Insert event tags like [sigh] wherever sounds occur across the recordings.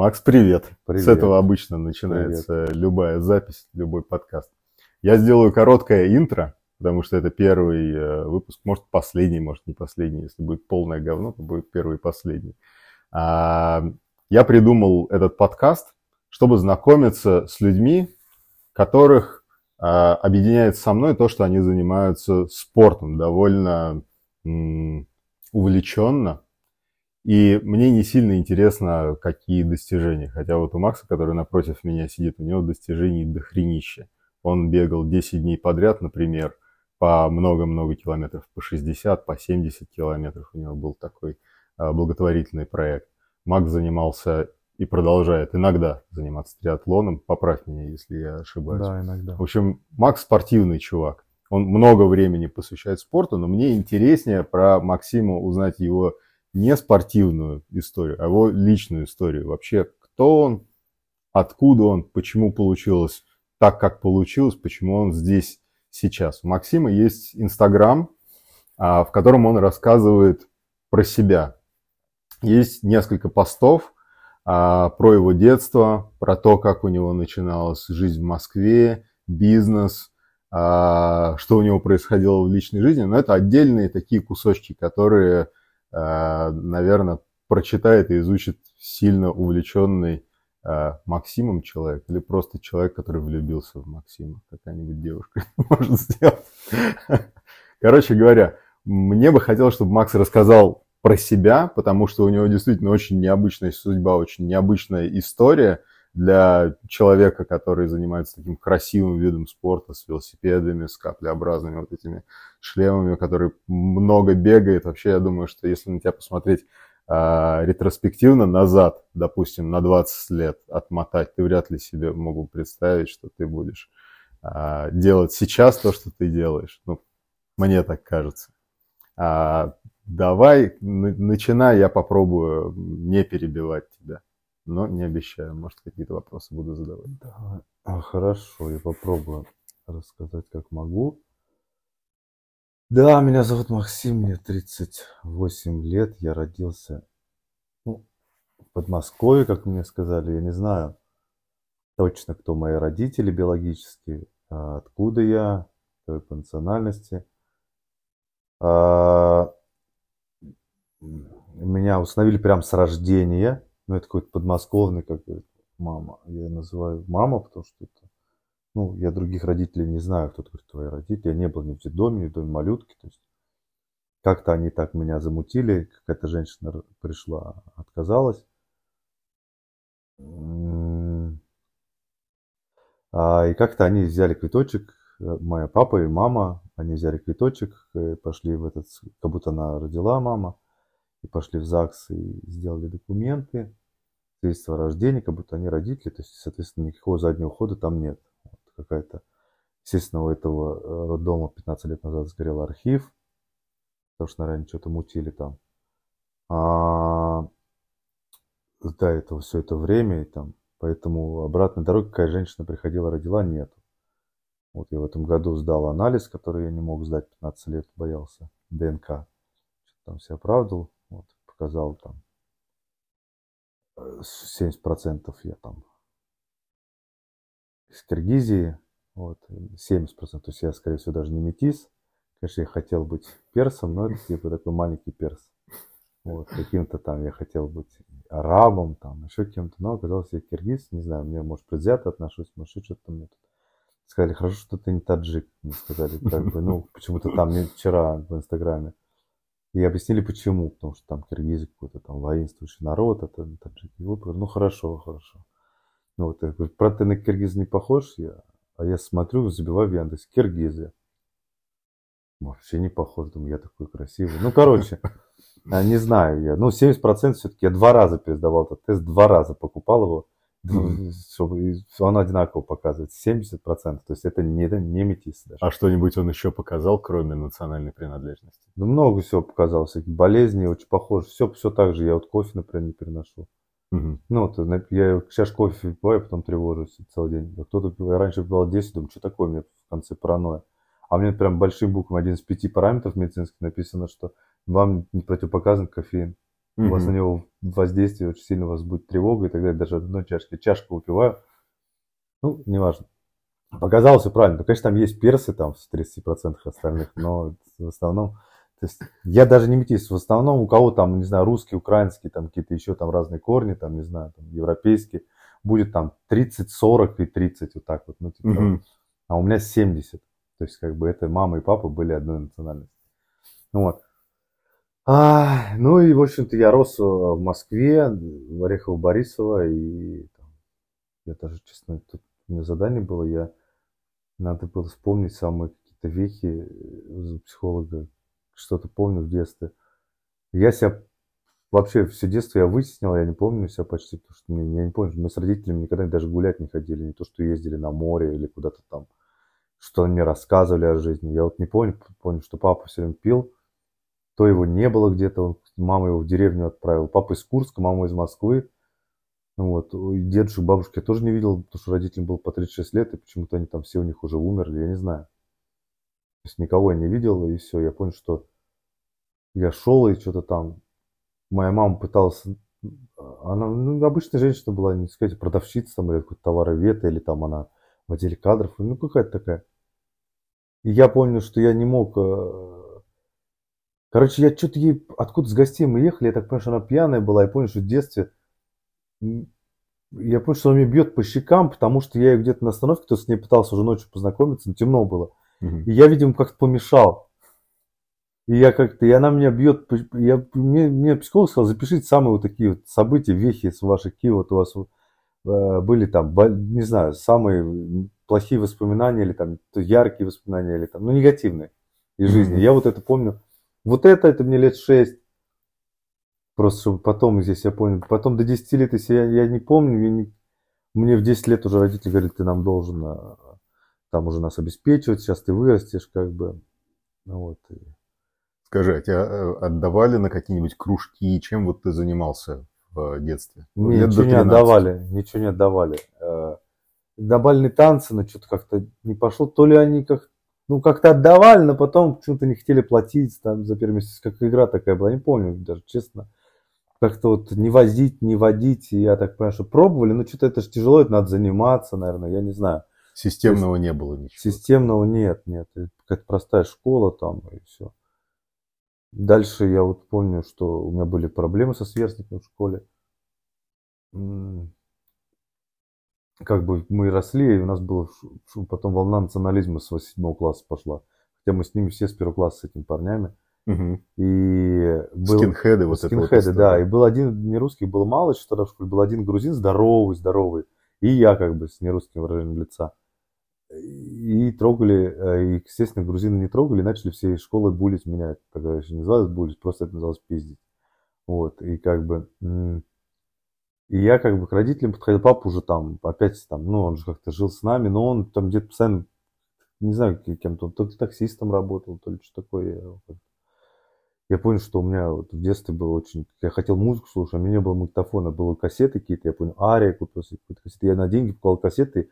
Макс, привет. привет. С этого обычно начинается привет. любая запись, любой подкаст. Я сделаю короткое интро, потому что это первый э, выпуск, может последний, может не последний. Если будет полное говно, то будет первый и последний. А, я придумал этот подкаст, чтобы знакомиться с людьми, которых а, объединяет со мной то, что они занимаются спортом довольно увлеченно. И мне не сильно интересно, какие достижения. Хотя вот у Макса, который напротив меня сидит, у него достижений дохренища. Он бегал 10 дней подряд, например, по много-много километров, по 60, по 70 километров. У него был такой а, благотворительный проект. Макс занимался и продолжает иногда заниматься триатлоном. Поправь меня, если я ошибаюсь. Да, иногда. В общем, Макс спортивный чувак. Он много времени посвящает спорту, но мне интереснее про Максима узнать его не спортивную историю, а его личную историю. Вообще, кто он, откуда он, почему получилось так, как получилось, почему он здесь сейчас. У Максима есть Инстаграм, а, в котором он рассказывает про себя. Есть несколько постов а, про его детство, про то, как у него начиналась жизнь в Москве, бизнес, а, что у него происходило в личной жизни. Но это отдельные такие кусочки, которые наверное, прочитает и изучит сильно увлеченный э, Максимом человек или просто человек, который влюбился в Максима. Какая-нибудь девушка [laughs] может сделать. Короче говоря, мне бы хотелось, чтобы Макс рассказал про себя, потому что у него действительно очень необычная судьба, очень необычная история для человека, который занимается таким красивым видом спорта с велосипедами, с каплеобразными вот этими шлемами, который много бегает. Вообще, я думаю, что если на тебя посмотреть э, ретроспективно назад, допустим, на 20 лет отмотать, ты вряд ли себе могу представить, что ты будешь э, делать сейчас то, что ты делаешь. Ну, мне так кажется. А, давай, начинай, я попробую не перебивать тебя но не обещаю. Может, какие-то вопросы буду задавать. Да. А, хорошо, я попробую рассказать, как могу. Да, меня зовут Максим, мне 38 лет, я родился ну, в Подмосковье, как мне сказали, я не знаю точно, кто мои родители биологические, а откуда я, какой по национальности. А, меня установили прямо с рождения, ну, это какой-то подмосковный, как мама. Я называю мама, потому что это, ну, я других родителей не знаю, кто говорит твои родители. Я не был ни в детдоме, ни в доме малютки. То есть как-то они так меня замутили. Какая-то женщина пришла, отказалась. А, и как-то они взяли квиточек, моя папа и мама, они взяли квиточек, э, пошли в этот, как будто она родила мама, и пошли в ЗАГС и сделали документы свидетельство о рождении, как будто они родители, то есть, соответственно, никакого заднего хода там нет. Вот какая-то, естественно, у этого э, роддома 15 лет назад сгорел архив, потому что, наверное, что-то мутили там. А до этого все это время, и там, поэтому обратной дороги какая женщина приходила, родила, нет. Вот я в этом году сдал анализ, который я не мог сдать 15 лет, боялся, ДНК. Что-то там себя оправдывал, вот, показал там 70% я там из Киргизии, вот, 70%, то есть я, скорее всего, даже не метис. Конечно, я хотел быть персом, но это типа такой маленький перс. Вот, каким-то там я хотел быть арабом, там, еще кем-то, но оказался я киргиз, не знаю, мне, может, предвзято отношусь, может, что-то мне тут сказали, хорошо, что ты не таджик, мне сказали, как бы, ну, почему-то там мне вчера в Инстаграме. И объяснили почему, потому что там киргизы какой-то там воинствующий народ, это таджики. Вот, ну хорошо, хорошо. Ну вот, я говорю, правда, ты на киргиз не похож, я, а я смотрю, забиваю в Яндекс, киргизы. Вообще не похож, думаю, я такой красивый. Ну, короче, [laughs] а, не знаю я. Ну, 70% все-таки я два раза пересдавал этот тест, два раза покупал его он одинаково показывает, 70%, то есть это не, не метис даже. А что-нибудь он еще показал, кроме национальной принадлежности? Ну, много всего показал, всякие болезни, очень похоже, все, все так же, я вот кофе, например, не переношу. Угу. Ну, вот я сейчас кофе выпиваю, потом тревожусь целый день. А кто-то, я раньше выпивал 10, думаю, что такое, у меня в конце паранойя. А мне прям большим буквами один из пяти параметров медицинских написано, что вам не противопоказан кофеин. У вас на него воздействие очень сильно у вас будет тревога и так далее. Даже одной чашки, чашку выпиваю. Ну, неважно. Показалось все правильно. конечно, там есть персы там в 30% остальных, но в основном то есть я даже не метист, в основном у кого там, не знаю, русский, украинский, там какие-то еще там разные корни, там, не знаю, там, европейские, будет там 30, 40 и 30, вот так вот, ну, типа, mm-hmm. а у меня 70. То есть, как бы, это мама и папа были одной национальности. Ну, вот. А, ну и, в общем-то, я рос в Москве, в Орехово-Борисово, и там, я даже, честно, тут у меня задание было, я, надо было вспомнить самые какие-то вехи у психолога, что-то помню в детстве. Я себя вообще все детство я вытеснил, я не помню себя почти, потому что я не помню, мы с родителями никогда даже гулять не ходили, не то, что ездили на море или куда-то там, что они рассказывали о жизни. Я вот не помню, помню, что папа все время пил, то его не было где-то, он, мама его в деревню отправила. Папа из Курска, мама из Москвы. Вот. Дедушек, бабушки я тоже не видел, потому что родителям было по 36 лет, и почему-то они там все у них уже умерли, я не знаю. То есть никого я не видел, и все. Я понял, что я шел и что-то там. Моя мама пыталась... Она ну, обычная женщина была, не сказать, продавщица там, или какой-то товаровед, или там она в отделе кадров. Ну, какая-то такая. И я помню, что я не мог... Короче, я что-то ей... Откуда с гостей мы ехали, я так понимаю, что она пьяная была. Я понял, что в детстве... Я понял, что она меня бьет по щекам, потому что я где-то на остановке, то с ней пытался уже ночью познакомиться, но темно было. Угу. И я, видимо, как-то помешал. И я как-то, и она меня бьет, я, мне, мне психолог сказал, запишите самые вот такие вот события, вехи с ваших какие вот у вас э, были там, не знаю, самые плохие воспоминания или там яркие воспоминания или там, ну, негативные из жизни. Mm-hmm. Я вот это помню. Вот это, это мне лет шесть. Просто чтобы потом здесь я понял. Потом до 10 лет, если я, я не помню, я не, мне в 10 лет уже родители говорят, ты нам должен э, там уже нас обеспечивать, сейчас ты вырастешь, как бы. Ну, вот. Скажи, а тебя э, отдавали на какие-нибудь кружки? Чем вот ты занимался в детстве? Мне ничего не отдавали, ничего не отдавали. Э, Добавленные танцы, но что-то как-то не пошло. То ли они как ну, как-то отдавали, но потом почему-то не хотели платить там за первый месяц. Как игра такая была, не помню даже, честно. Как-то вот не возить, не водить. И я так понимаю, что пробовали, но что-то это же тяжело, это надо заниматься, наверное, я не знаю. Системного есть, не было ничего. Системного нет, нет. Какая-то простая школа там и все. Дальше я вот помню, что у меня были проблемы со сверстниками в школе. Как бы мы росли, и у нас была потом волна национализма с 8 класса пошла. Хотя мы с ними все с первого класса с этими парнями. Угу. И был... Скинхеды вот Скинхеды, это вот да. И был один не русский, был мало еще тогда в школе, был один грузин здоровый, здоровый. И я как бы с нерусским выражением лица и трогали, э, и, естественно, грузины не трогали, начали все школы булить меня. Тогда еще не называлось булить, просто это называлось пиздить. Вот, и как бы... И я как бы к родителям подходил, папа уже там, опять там, ну, он же как-то жил с нами, но он там где-то постоянно, не знаю, кем-то, то ли таксистом работал, то ли что такое. Я, понял, что у меня вот в детстве было очень... Я хотел музыку слушать, а у меня не было магнитофона, было кассеты какие-то, я понял, Ария купил какие-то кассеты. Я на деньги покупал кассеты,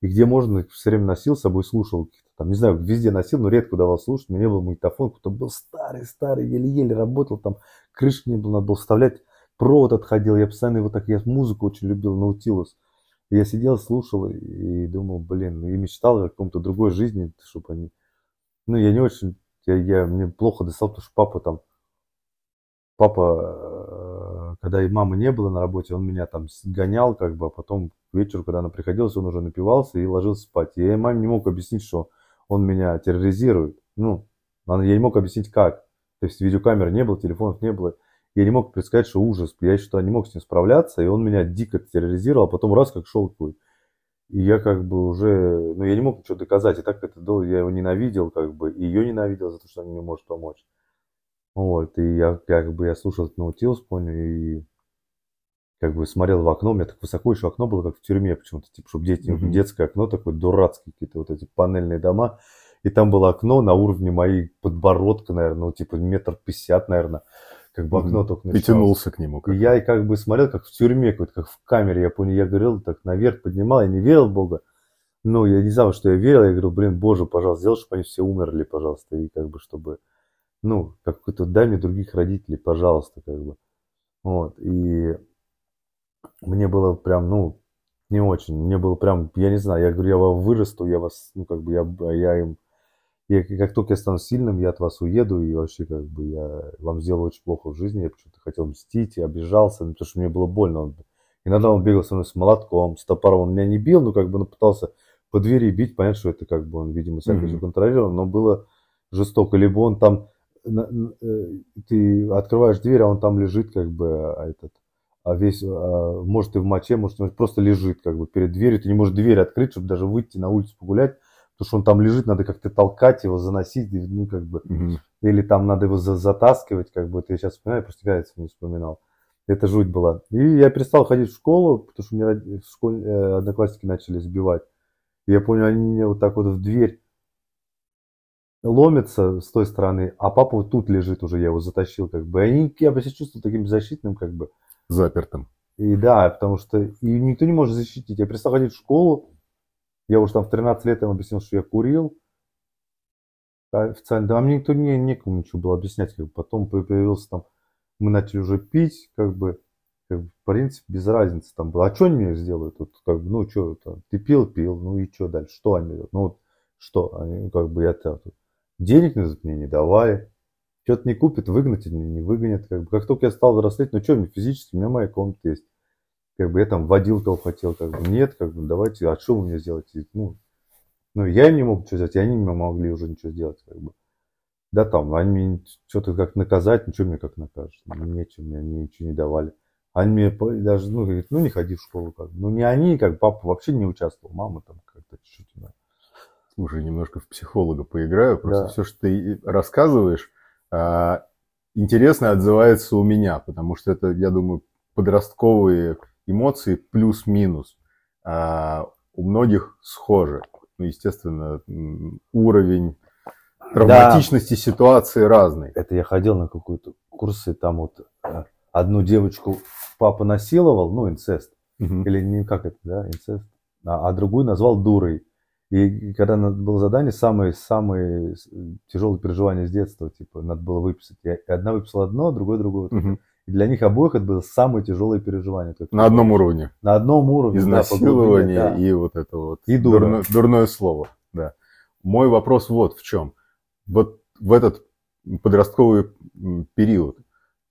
и где можно, все время носил с собой, слушал, там, не знаю, везде носил, но редко удавалось слушать, у меня не был магнитофон, кто был старый-старый, еле-еле работал, там крышки не было, надо было вставлять, провод отходил, я постоянно его так, я музыку очень любил, Наутилус. Я сидел, слушал и думал, блин, и мечтал о каком-то другой жизни, чтобы они... Ну, я не очень, я, я, мне плохо достал, потому что папа там, папа, э, когда и мамы не было на работе, он меня там гонял, как бы, а потом к вечеру, когда она приходила, он уже напивался и ложился спать. И я маме не мог объяснить, что он меня терроризирует. Ну, я не мог объяснить как. То есть видеокамеры не было, телефонов не было. Я не мог предсказать, что ужас. Я что не мог с ним справляться, и он меня дико терроризировал, а потом раз как шел такой. И я как бы уже, ну я не мог ничего доказать. И так это было, я его ненавидел, как бы, и ее ненавидел за то, что она не может помочь. Вот, и я как бы я слушал этот Наутилус, понял, и как бы смотрел в окно, у меня так высоко еще окно было, как в тюрьме почему-то, типа, чтобы дети, mm-hmm. детское окно такое, дурацкие какие-то вот эти панельные дома, и там было окно на уровне моей подбородка, наверное, ну, типа, метр пятьдесят, наверное, как бы окно mm-hmm. только началось. И тянулся к нему. Как и я как бы смотрел, как в тюрьме, как, как в камере, я помню, я говорил, так наверх поднимал, я не верил в Бога, ну, я не знал, что я верил, я говорил, блин, Боже, пожалуйста, сделай, чтобы они все умерли, пожалуйста, и как бы, чтобы, ну, как какой-то дай мне других родителей, пожалуйста, как бы. Вот, и мне было прям, ну, не очень. Мне было прям, я не знаю, я говорю, я вас вырасту, я вас, ну, как бы, я, я им, я, как только я стану сильным, я от вас уеду, и вообще, как бы, я вам сделал очень плохо в жизни, я почему-то хотел мстить, я обижался, потому что мне было больно. Он, иногда он бегал со мной с молотком, с топором, он меня не бил, но, как бы, он пытался по двери бить, понятно, что это, как бы, он, видимо, всякое mm-hmm. контролировал, но было жестоко. Либо он там, э, ты открываешь дверь, а он там лежит, как бы, а этот, а весь, а, может и в моче, может просто лежит как бы перед дверью, ты не можешь дверь открыть, чтобы даже выйти на улицу погулять, потому что он там лежит, надо как-то толкать его, заносить, ну как бы, угу. или там надо его за затаскивать, как бы, ты сейчас вспоминаю, просто кажется, не вспоминал. Это жуть была. И я перестал ходить в школу, потому что меня в школе э, одноклассники начали сбивать. И я помню, они мне вот так вот в дверь ломятся с той стороны, а папа вот тут лежит уже, я его затащил, как бы. И они, я себя чувствовал таким защитным, как бы запертым. И да, потому что и никто не может защитить. Я перестал ходить в школу, я уже там в 13 лет им объяснил, что я курил. Официально, да, мне никто не, некому ничего было объяснять. Как бы. Потом появился там, мы начали уже пить, как бы, как бы в принципе, без разницы там было. А что они мне сделают? Вот, как бы, ну, что, там, ты пил, пил, ну и что дальше? Что они делают? Ну, вот, что? Они, как бы, я там, денег мне не давали что-то не купит, выгнать или не выгонят. Как, бы. как только я стал взрослеть, ну что мне физически, у меня моя комната есть. Как бы я там водил кого хотел, как бы нет, как бы давайте, а что вы мне сделаете? Ну, ну я им не мог ничего сделать, и они не могли уже ничего сделать, как бы. Да там, они мне что-то как наказать, ничего мне как накажут. Ну, нечем, мне они ничего не давали. Они мне даже, ну, говорит, ну не ходи в школу, как бы. Ну не они, как папа вообще не участвовал, мама там как-то чуть-чуть. Да. Слушай, немножко в психолога поиграю, просто да. все, что ты рассказываешь, а, интересно отзывается у меня, потому что это, я думаю, подростковые эмоции плюс-минус а, у многих схожи. Ну, естественно, уровень травматичности да. ситуации разный. Это я ходил на какую-то курсы, там вот э, одну девочку папа насиловал, ну, инцест, угу. или не как это, да, инцест, а, а другую назвал дурой. И когда было задание, самые, самые тяжелые переживания с детства, типа, надо было выписать. И одна выписала одно, а другой другое. Угу. И для них обоих это было самые тяжелые переживания. Как на одном уровне. На одном уровне. Изнасилование да, и вот это вот. И дурное, дурное слово. Да. Мой вопрос вот в чем. Вот в этот подростковый период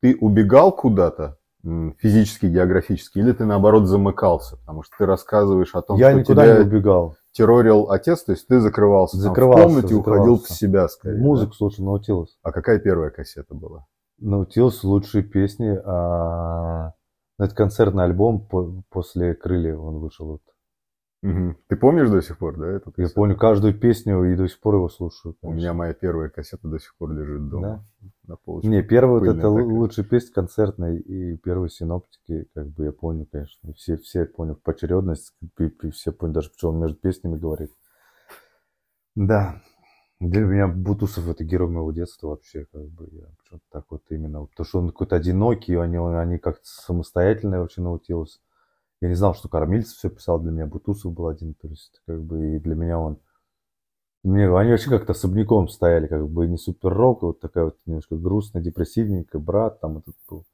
ты убегал куда-то физически, географически, или ты наоборот замыкался? Потому что ты рассказываешь о том, Я что никуда тебя... не убегал террорил отец, то есть ты закрывался, закрывался там, в комнате, закрывался. уходил в себя скорее. Музыку да? слушал, Наутилус. А какая первая кассета была? Наутилус, лучшие песни. А... Это концертный альбом после «Крылья» он вышел. Вот. Угу. Ты помнишь до сих пор, да? Эту Я помню каждую песню и до сих пор его слушаю. Конечно. У меня моя первая кассета до сих пор лежит дома. Да? На полочке. Не, первый вот это такая. лучшая песня концертная и первые синоптики, как бы я помню, конечно. Все, все понял в поочередность, все поняли, даже почему он между песнями говорит. Да. Для меня Бутусов это герой моего детства вообще, как бы я что-то так вот именно, потому что он какой-то одинокий, они, они как-то самостоятельные вообще научился я не знал, что Кормильцев все писал для меня, Бутусов был один, то есть как бы и для меня он мне, они вообще как-то особняком стояли, как бы не супер рок, вот такая вот немножко грустная, депрессивненькая, брат там этот был.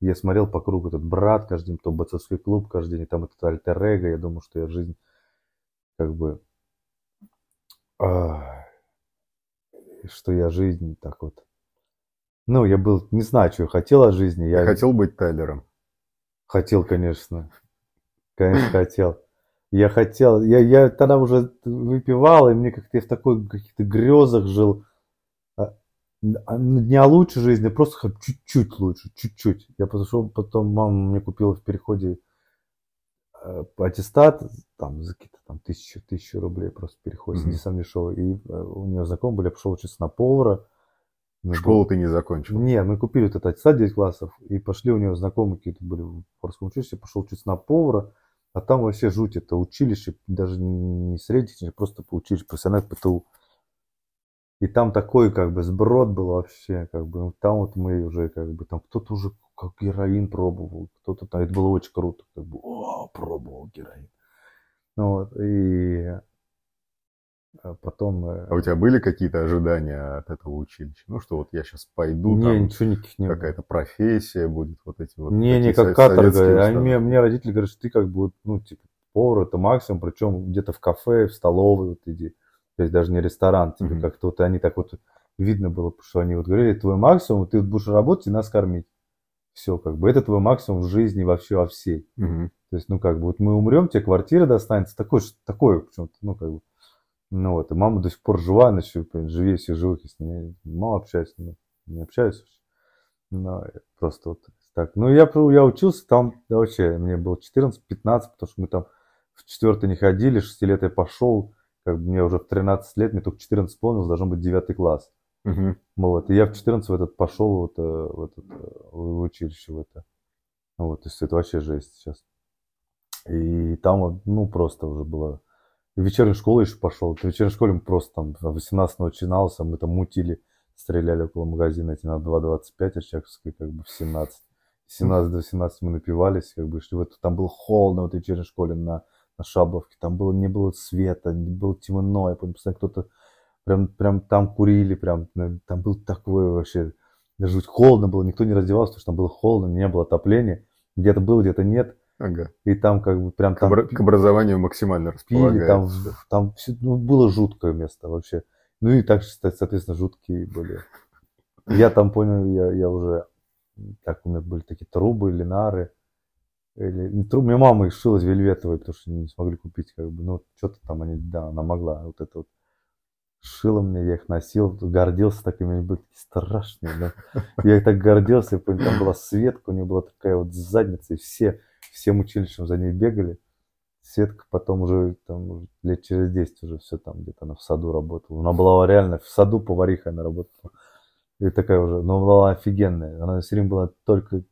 Я смотрел по кругу этот брат каждый день, то бойцовский клуб каждый день, там этот альтер -эго. я думал, что я жизнь как бы, а, что я жизнь так вот. Ну, я был, не знаю, что я хотел от жизни. Я, хотел быть Тайлером. Хотел, конечно. Конечно, хотел. Я хотел, я, я тогда уже выпивал, и мне как-то я в такой каких-то грезах жил. А, а, не о лучшей жизни, а просто чуть-чуть лучше, чуть-чуть. Я пошел, потом мама мне купила в переходе аттестат, там за какие-то там тысячу, тысячу рублей просто переход, mm-hmm. не сам дешевый. И э, у нее знакомый были, я пошел учиться на повара. Школу ты не закончил? Нет, мы купили этот аттестат 9 классов и пошли, у нее знакомые какие-то были в поварском училище, пошел учиться на повара. А там вообще жуть, это училище, даже не среднее, просто по училищу, профессиональное ПТУ. И там такой как бы сброд был вообще, как бы, ну, там вот мы уже как бы, там кто-то уже как героин пробовал, кто-то там, это было очень круто, как бы, о, пробовал героин. Ну, вот, и а потом... Э, а у тебя были какие-то ожидания от этого училища? Ну, что вот я сейчас пойду, не, там ничего никаких не какая-то профессия будет, вот эти вот... Не, не, как каторга. Они, мне, мне родители говорят, что ты как бы, ну, типа, повар это максимум, причем где-то в кафе, в столовой вот иди. То есть даже не ресторан, тебе mm-hmm. как-то вот они так вот видно было, что они вот говорили, твой максимум, ты будешь работать и нас кормить. Все, как бы, это твой максимум в жизни вообще во всей. Mm-hmm. То есть, ну, как бы, вот мы умрем, тебе квартира достанется, такое, такое почему-то, ну, как бы. Ну, вот, и мама до сих пор жива, она еще, живее всех живых, я с ней мало общаюсь, не, не общаюсь. Но просто вот так. Ну, я, я учился там, да, вообще, мне было 14-15, потому что мы там в четвертый не ходили, 6 лет я пошел, как бы мне уже в 13 лет, мне только 14 исполнилось, должен быть 9 класс. Угу. Вот, и я в 14 в этот пошел вот, э, в, этот, э, в училище в это. Вот, то есть это вообще жесть сейчас. И там, ну, просто уже было... И в вечернюю школу еще пошел. В вечерней школе мы просто там в 18 начиналось, а мы там мутили, стреляли около магазина эти на 2.25, а Чаковской как бы в 17. 17 до 18 мы напивались, как бы, что вот там было холодно в этой вечерней школе на на Шабловке. Там было, не было света, не было темно. Я помню, постоянно кто-то прям, прям там курили, прям там был такой вообще, даже холодно было, никто не раздевался, потому что там было холодно, не было отопления. Где-то было, где-то нет. Ага. И там как бы прям там... К, образованию максимально располагает. там, там все, ну, было жуткое место вообще. Ну и так, соответственно, жуткие были. Я там понял, я, я уже, так у меня были такие трубы, линары. Или, не труб, мне мама их шила из вельветовой, потому что не смогли купить, как бы, ну, что-то там они, да, она могла, вот это вот шила мне, я их носил, гордился такими, они были страшные, да. Я их так гордился, там была Светка, у нее была такая вот задница, и все, всем училищем за ней бегали. Светка потом уже, там, лет через 10 уже все там, где-то она в саду работала. Она была реально в саду поварихой она работала. И такая уже, но она была офигенная. Она все время была только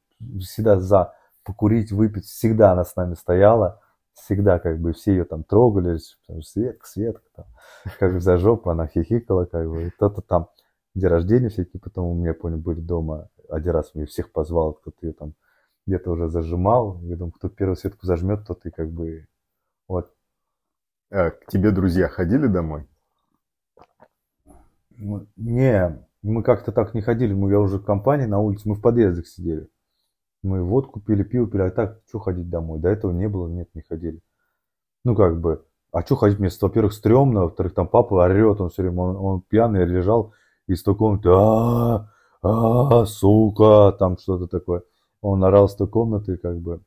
всегда за покурить, выпить, всегда она с нами стояла, всегда как бы все ее там трогали, Светка, Светка, там, как за жопу она хихикала, как бы, кто-то там, день рождения всякие, потом у меня, помню, были дома, один раз мне всех позвал, кто-то ее там где-то уже зажимал, я думаю, кто первую Светку зажмет, тот и как бы, вот. А к тебе друзья ходили домой? Не, мы как-то так не ходили, мы, я уже в компании на улице, мы в подъездах сидели. Мы водку пили, пиво пили, а так, что ходить домой? До этого не было, нет, не ходили. Ну, как бы, а что ходить? Мне, во-первых, стрёмно, во-вторых, там папа орет, он все время, он, он пьяный лежал из той комнаты, а, а, сука, там что-то такое. Он орал с той комнаты, как бы,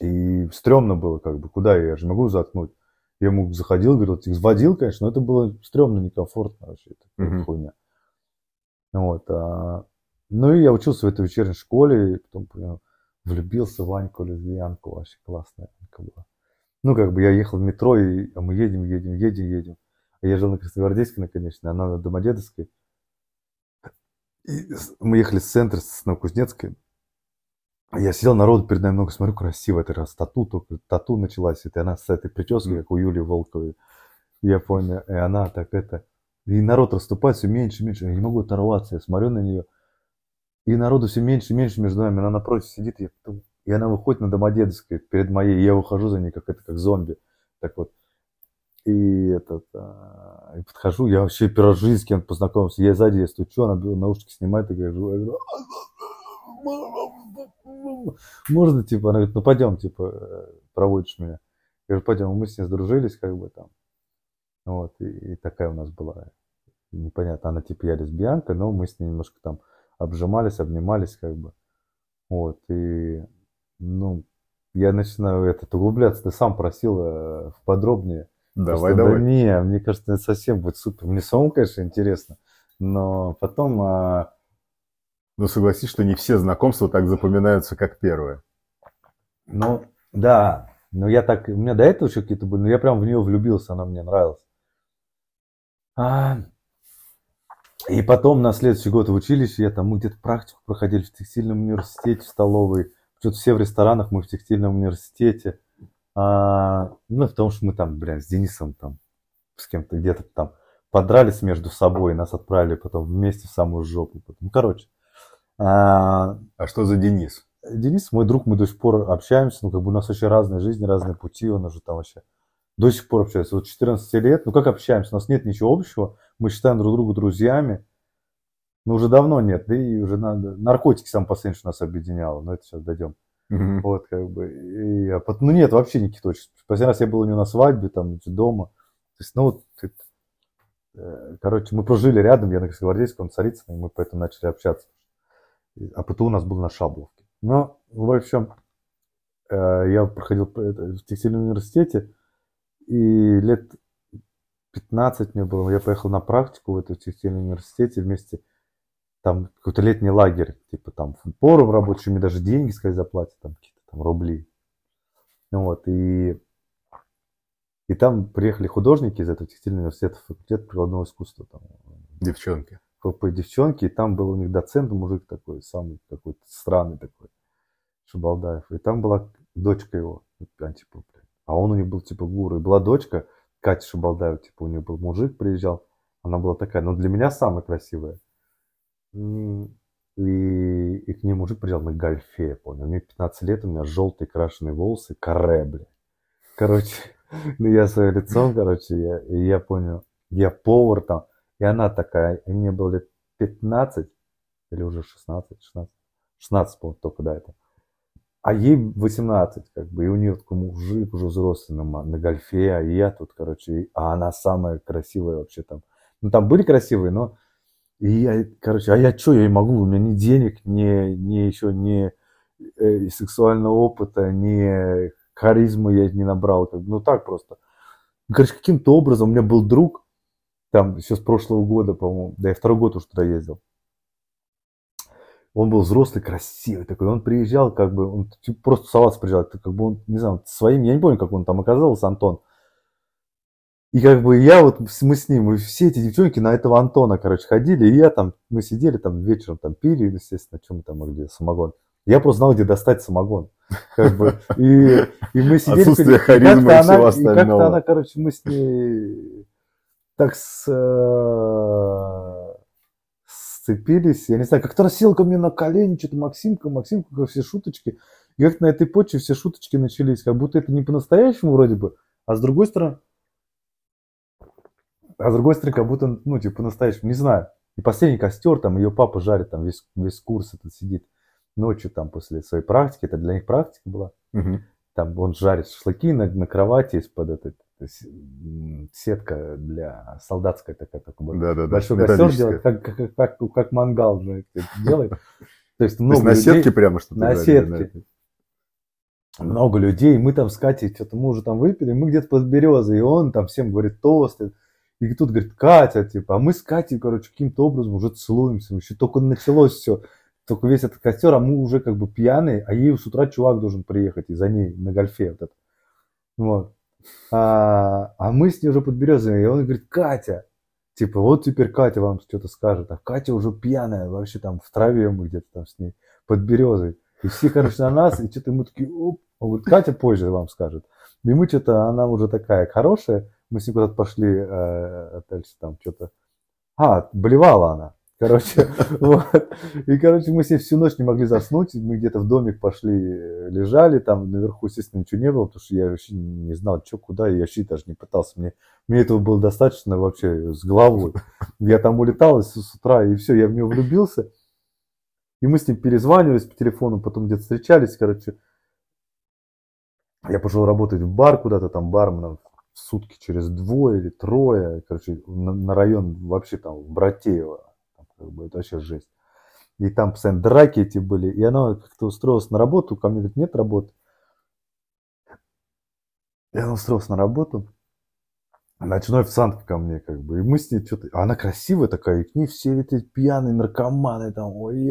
и стрёмно было, как бы, куда я, я же могу заткнуть. Я ему заходил, говорил, типа, водил, конечно, но это было стрёмно, некомфортно вообще, такая mm-hmm. хуйня. Вот, а, ну и я учился в этой вечерней школе, и потом понял, влюбился в Ваньку лесбиянку, вообще классная Ванька была. Ну, как бы я ехал в метро, и а мы едем, едем, едем, едем. А я жил на Красногвардейской, наконечно, она на Домодедовской. И мы ехали с центра, с Новокузнецкой. Я сидел, народу перед нами много смотрю, красиво, это раз тату, только тату началась, это она с этой прической, как у Юлии Волковой. Я понял, и она так это... И народ расступает все меньше и меньше, я не могу оторваться, я смотрю на нее. И народу все меньше и меньше между нами. Она напротив сидит, я, и она выходит на Домодедовской перед моей, и я выхожу за ней, как это, как зомби. Так вот. И этот, а, и подхожу, я вообще первый жизни с кем-то познакомился. Я сзади, я стучу, она наушники снимает и говорю, я говорю, можно, типа, она говорит, ну пойдем, типа, э, проводишь меня. Я говорю, пойдем, мы с ней сдружились, как бы там. Вот, и, и такая у нас была, непонятно, она типа я лесбиянка, но мы с ней немножко там обжимались, обнимались, как бы. Вот, и, ну, я начинаю этот углубляться. Ты сам просил э, подробнее. Давай, Просто, давай. Да не, мне кажется, это совсем будет супер. Мне самому, конечно, интересно. Но потом... А... Ну, согласись, что не все знакомства так запоминаются, как первое. Ну, да. Но я так... У меня до этого еще какие-то были, но я прям в нее влюбился, она мне нравилась. А, и потом на следующий год в училище, я там, мы где-то практику проходили в текстильном университете, в столовой. Что-то все в ресторанах, мы в текстильном университете. А, ну, потому что мы там, блин, с Денисом там, с кем-то где-то там подрались между собой, нас отправили потом вместе в самую жопу. Ну, короче. А, а что за Денис? Денис мой друг, мы до сих пор общаемся, ну, как бы у нас очень разные жизни, разные пути, он уже там вообще До сих пор общаются. Вот 14 лет. Ну как общаемся? У нас нет ничего общего. Мы считаем друг друга друзьями. Но уже давно нет. Да и уже надо... Наркотики сам последний, что нас объединяло. Но это сейчас дойдем. Мгм. Вот, как бы. И, пот- ну, нет, вообще никаких точек. Последний раз я был у него на свадьбе, там, дома. То есть, ну, вот, э, короче, мы прожили рядом, я на Красногвардейском, он Царицыно, и мы поэтому начали общаться. А ПТУ у нас был на Шабловке. Но, в общем, э, я проходил это, в текстильном университете, и лет 15 мне было, я поехал на практику в этот текстильный университете вместе, там какой-то летний лагерь, типа там форум рабочий, мне даже деньги, сказать, заплатят, там какие-то там рубли. Вот, и, и там приехали художники из этого текстильного университета, факультет прикладного искусства, там, Девчонки. ФП девчонки, и там был у них доцент, мужик такой, самый какой-то странный такой, Шабалдаев. И там была дочка его, типа, а он у них был типа гуру. И была дочка, Катя Шабалдаева, типа у нее был мужик, приезжал, она была такая, ну для меня самая красивая. И, и к ней мужик приезжал на гольфе, я помню. Мне 15 лет, у меня желтые крашеные волосы, каре. Короче, [laughs] ну я своим лицом, короче, я, я понял, я повар там. И она такая, и мне было лет 15, или уже 16, 16, 16, по только до этого. А ей 18, как бы, и у нее такой мужик уже взрослый на, на гольфе, а я тут, короче, а она самая красивая вообще там. Ну, там были красивые, но и я, короче, а я что, я не могу, у меня ни денег, ни, ни еще, ни э, сексуального опыта, ни харизмы я не набрал, как бы, ну так просто. Короче, каким-то образом у меня был друг, там еще с прошлого года, по-моему, да я второй год уже туда ездил. Он был взрослый, красивый такой. Он приезжал, как бы, он типа, просто салат приезжал. Это как бы он, не знаю, своим, я не помню, как он там оказался, Антон. И как бы я вот, мы с ним, и все эти девчонки на этого Антона, короче, ходили, и я там, мы сидели там вечером, там пили, естественно, чем мы там могли, самогон. Я просто знал, где достать самогон. Как бы, и, и мы сидели... Отсутствие и харизмы как-то и всего она- и остального. как-то она, короче, мы с ней так с, э, сцепились, я не знаю, как-то рассел ко мне на колени, что-то Максимка, Максимка, как все шуточки. И как на этой почве все шуточки начались, как будто это не по-настоящему вроде бы, а с другой стороны, а с другой стороны, как будто, ну, типа, по-настоящему, не знаю. И последний костер, там, ее папа жарит, там, весь, весь курс этот сидит ночью, там, после своей практики, это для них практика была, Мгм. там он жарит шашлыки на, на кровати из-под этой, то есть, сетка для солдатская такая, такой вот Да-да-да. большой костер делает, как, как, как, как, мангал это делает. То есть То много есть на людей, сетке прямо что-то на сетке. много людей, мы там с Катей что-то, мы уже там выпили, мы где-то под березой, и он там всем говорит тосты. И тут говорит, Катя, типа, а мы с Катей, короче, каким-то образом уже целуемся, еще только началось все, только весь этот костер, а мы уже как бы пьяные, а ей с утра чувак должен приехать, и за ней на гольфе вот это. Вот. А, а мы с ней уже под березами, и он говорит, Катя, типа, вот теперь Катя вам что-то скажет, а Катя уже пьяная, вообще там в траве мы где-то там с ней, под березой. И все, короче, на нас, и что-то мы такие, оп, он говорит, Катя позже вам скажет. И мы что-то, она уже такая хорошая, мы с ней куда-то пошли э, дальше там что-то. А, болевала она. Короче, [laughs] вот. И, короче, мы с ней всю ночь не могли заснуть. Мы где-то в домик пошли, лежали. Там наверху, естественно, ничего не было, потому что я вообще не знал, что, куда. Я вообще даже не пытался. Мне, мне этого было достаточно вообще с головой. Я там улетал с, с утра, и все, я в нее влюбился. И мы с ним перезванивались по телефону, потом где-то встречались, короче. Я пошел работать в бар куда-то, там барменом сутки через двое или трое, короче, на, на район вообще там в Братеево, как бы, это вообще жесть. И там постоянно драки эти были, и она как-то устроилась на работу, ко мне говорит, нет работы. И она устроилась на работу, ночной официантка ко мне, как бы, и мы с ней что-то, она красивая такая, и к ней все эти пьяные наркоманы, там, ой